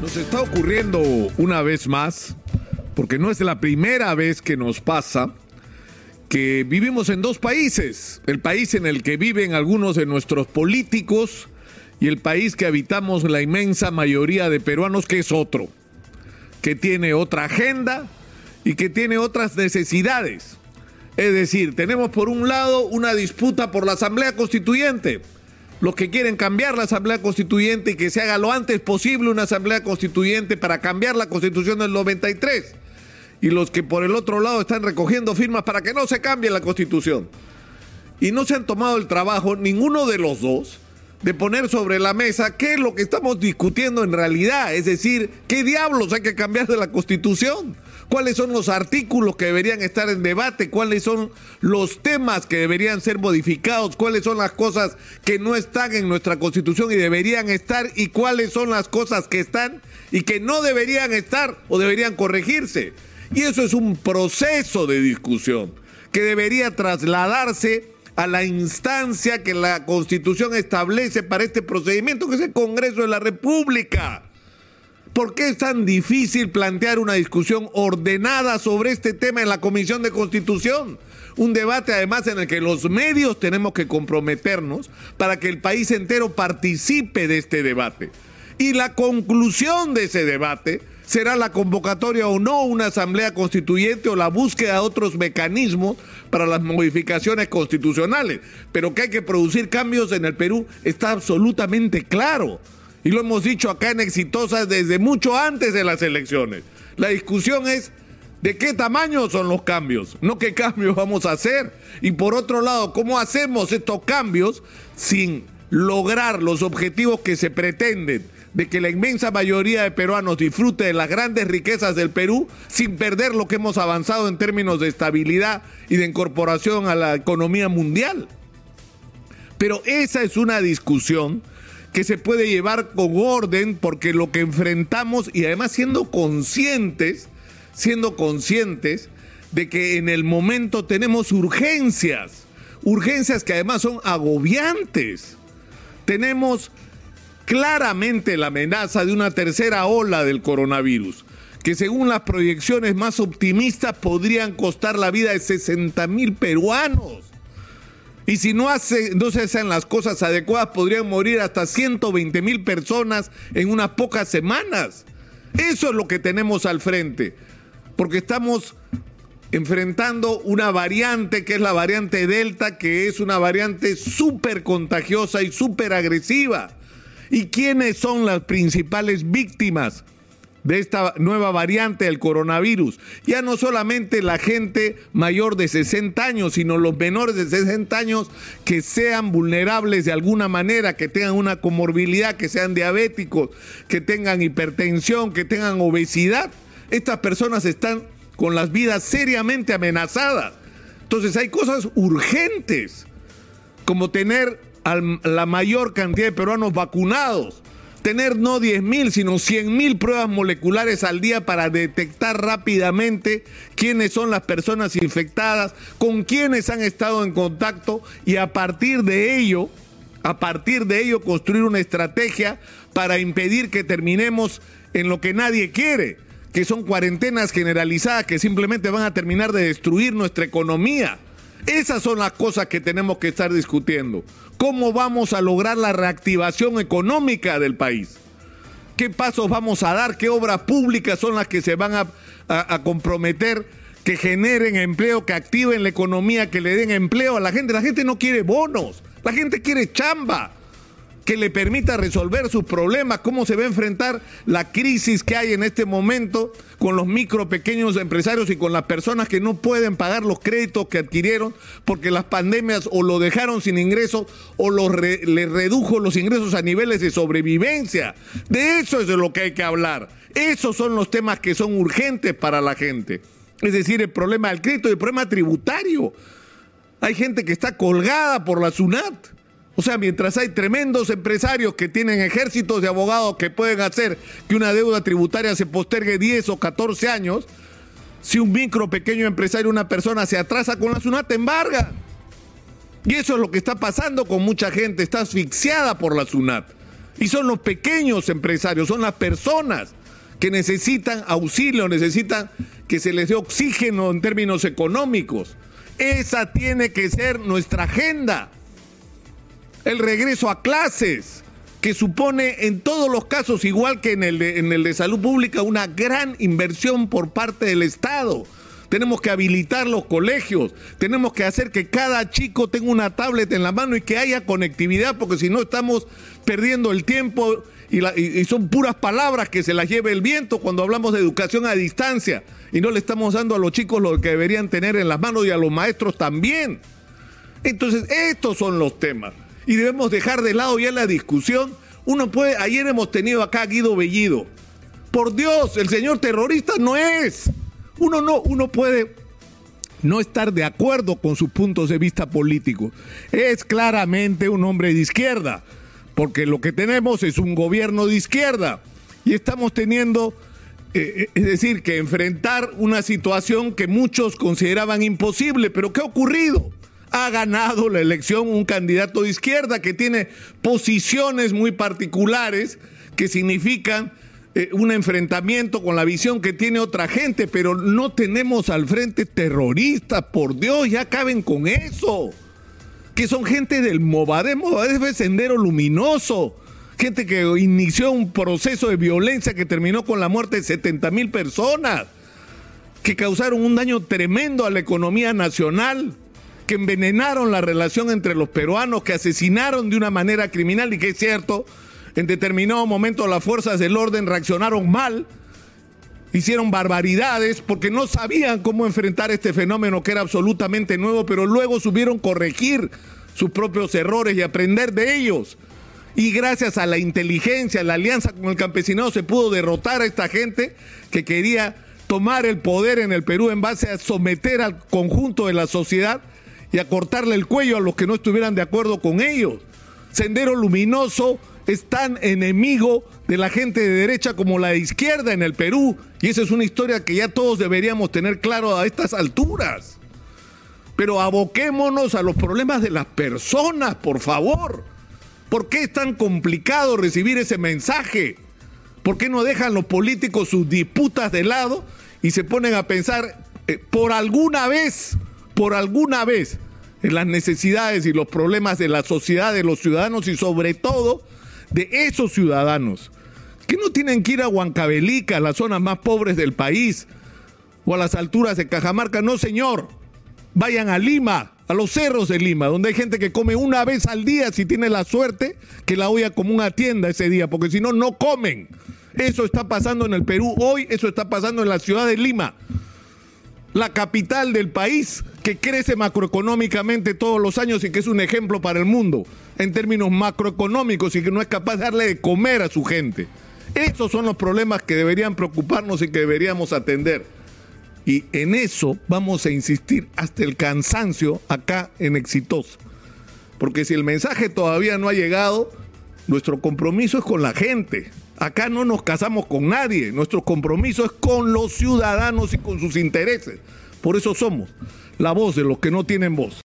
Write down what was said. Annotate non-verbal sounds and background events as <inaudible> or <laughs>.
Nos está ocurriendo una vez más, porque no es la primera vez que nos pasa, que vivimos en dos países, el país en el que viven algunos de nuestros políticos y el país que habitamos la inmensa mayoría de peruanos, que es otro, que tiene otra agenda y que tiene otras necesidades. Es decir, tenemos por un lado una disputa por la Asamblea Constituyente, los que quieren cambiar la Asamblea Constituyente y que se haga lo antes posible una Asamblea Constituyente para cambiar la Constitución del 93. Y los que por el otro lado están recogiendo firmas para que no se cambie la Constitución. Y no se han tomado el trabajo, ninguno de los dos, de poner sobre la mesa qué es lo que estamos discutiendo en realidad. Es decir, qué diablos hay que cambiar de la Constitución cuáles son los artículos que deberían estar en debate, cuáles son los temas que deberían ser modificados, cuáles son las cosas que no están en nuestra constitución y deberían estar y cuáles son las cosas que están y que no deberían estar o deberían corregirse. Y eso es un proceso de discusión que debería trasladarse a la instancia que la Constitución establece para este procedimiento, que es el Congreso de la República. ¿Por qué es tan difícil plantear una discusión ordenada sobre este tema en la Comisión de Constitución? Un debate además en el que los medios tenemos que comprometernos para que el país entero participe de este debate. Y la conclusión de ese debate será la convocatoria o no una asamblea constituyente o la búsqueda de otros mecanismos para las modificaciones constitucionales. Pero que hay que producir cambios en el Perú está absolutamente claro y lo hemos dicho acá en Exitosas desde mucho antes de las elecciones. La discusión es de qué tamaño son los cambios, no qué cambios <laughs> vamos a hacer. Y por otro lado, cómo hacemos estos cambios sin lograr los objetivos que se pretenden de que la inmensa mayoría de peruanos disfrute de las grandes riquezas del Perú sin perder lo que hemos avanzado en términos de estabilidad y de incorporación a la economía mundial. Pero esa es una discusión que se puede llevar con orden porque lo que enfrentamos y además siendo conscientes, siendo conscientes de que en el momento tenemos urgencias, urgencias que además son agobiantes. Tenemos claramente la amenaza de una tercera ola del coronavirus, que según las proyecciones más optimistas podrían costar la vida de 60 mil peruanos. Y si no, no se hacen las cosas adecuadas, podrían morir hasta 120 mil personas en unas pocas semanas. Eso es lo que tenemos al frente, porque estamos enfrentando una variante que es la variante Delta, que es una variante súper contagiosa y súper agresiva. ¿Y quiénes son las principales víctimas? de esta nueva variante del coronavirus. Ya no solamente la gente mayor de 60 años, sino los menores de 60 años que sean vulnerables de alguna manera, que tengan una comorbilidad, que sean diabéticos, que tengan hipertensión, que tengan obesidad. Estas personas están con las vidas seriamente amenazadas. Entonces hay cosas urgentes, como tener la mayor cantidad de peruanos vacunados, tener no 10 mil, sino 100 mil pruebas moleculares al día para detectar rápidamente quiénes son las personas infectadas, con quiénes han estado en contacto y a partir de ello, a partir de ello construir una estrategia para impedir que terminemos en lo que nadie quiere, que son cuarentenas generalizadas que simplemente van a terminar de destruir nuestra economía. Esas son las cosas que tenemos que estar discutiendo. ¿Cómo vamos a lograr la reactivación económica del país? ¿Qué pasos vamos a dar? ¿Qué obras públicas son las que se van a, comprometer? Que generen empleo, que activen la economía, que le den empleo a la gente. La gente no quiere bonos, la gente quiere chamba que le permita resolver sus problemas, cómo se va a enfrentar la crisis que hay en este momento con los micro, pequeños empresarios y con las personas que no pueden pagar los créditos que adquirieron porque las pandemias o lo dejaron sin ingresos o los les redujo los ingresos a niveles de sobrevivencia. De eso es de lo que hay que hablar. Esos son los temas que son urgentes para la gente. Es decir, el problema del crédito y el problema tributario. Hay gente que está colgada por la SUNAT o sea, mientras hay tremendos empresarios que tienen ejércitos de abogados que pueden hacer que una deuda tributaria se postergue 10 o 14 años, si un micro, pequeño empresario, una persona se atrasa con la SUNAT, embarga. Y eso es lo que está pasando con mucha gente, está asfixiada por la SUNAT. Y son los pequeños empresarios, son las personas que necesitan auxilio, necesitan que se les dé oxígeno en términos económicos. Esa tiene que ser nuestra agenda. El regreso a clases, que supone en todos los casos, igual que en el de, en el de salud pública, una gran inversión por parte del Estado. Tenemos que habilitar los colegios, tenemos que hacer que cada chico tenga una tablet en la mano y que haya conectividad, porque si no estamos perdiendo el tiempo y, son puras palabras que se las lleve el viento cuando hablamos de educación a distancia y no le estamos dando a los chicos lo que deberían tener en las manos y a los maestros también. Entonces, estos son los temas y debemos dejar de lado ya la discusión. Uno puede, ayer hemos tenido acá Guido Bellido. Por Dios, el señor terrorista no es. Uno no, uno puede no estar de acuerdo con sus puntos de vista políticos. Es claramente un hombre de izquierda porque lo que tenemos es un gobierno de izquierda y estamos teniendo, eh, eh, es decir, que enfrentar una situación que muchos consideraban imposible, pero ¿qué ha ocurrido? Ha ganado la elección un candidato de izquierda que tiene posiciones muy particulares que significan eh, un enfrentamiento con la visión que tiene otra gente, pero no tenemos al frente terroristas, por Dios, ya acaben con eso que son gente del Movadef. Movadef es Sendero Luminoso. Gente que inició un proceso de violencia que terminó con la muerte de 70 mil personas. Que causaron un daño tremendo a la economía nacional. Que envenenaron la relación entre los peruanos. Que asesinaron de una manera criminal. Y que es cierto, en determinado momento las fuerzas del orden reaccionaron mal hicieron barbaridades porque no sabían cómo enfrentar este fenómeno que era absolutamente nuevo, pero luego subieron corregir sus propios errores y aprender de ellos. Y gracias a la inteligencia, la alianza con el campesinado se pudo derrotar a esta gente que quería tomar el poder en el Perú en base a someter al conjunto de la sociedad y a cortarle el cuello a los que no estuvieran de acuerdo con ellos. Sendero Luminoso es tan enemigo de la gente de derecha como la de izquierda en el Perú. Y esa es una historia que ya todos deberíamos tener claro a estas alturas. Pero aboquémonos a los problemas de las personas, por favor. ¿Por qué es tan complicado recibir ese mensaje? ¿Por qué no dejan los políticos sus disputas de lado y se ponen a pensar eh, por alguna vez, por alguna vez, en las necesidades y los problemas de la sociedad, de los ciudadanos y sobre todo de esos ciudadanos que no tienen que ir a Huancavelica, las zonas más pobres del país, o a las alturas de Cajamarca. No, señor. Vayan a Lima, a los cerros de Lima, donde hay gente que come una vez al día, si tiene la suerte, que la olla como una tienda ese día, porque si no, no comen. Eso está pasando en el Perú hoy, eso está pasando en la ciudad de Lima, la capital del país, que crece macroeconómicamente todos los años y que es un ejemplo para el mundo en términos macroeconómicos y que no es capaz de darle de comer a su gente. Esos son los problemas que deberían preocuparnos y que deberíamos atender. Y en eso vamos a insistir hasta el cansancio acá en Exitoso. Porque si el mensaje todavía no ha llegado, nuestro compromiso es con la gente. Acá no nos casamos con nadie. Nuestro compromiso es con los ciudadanos y con sus intereses. Por eso somos la voz de los que no tienen voz.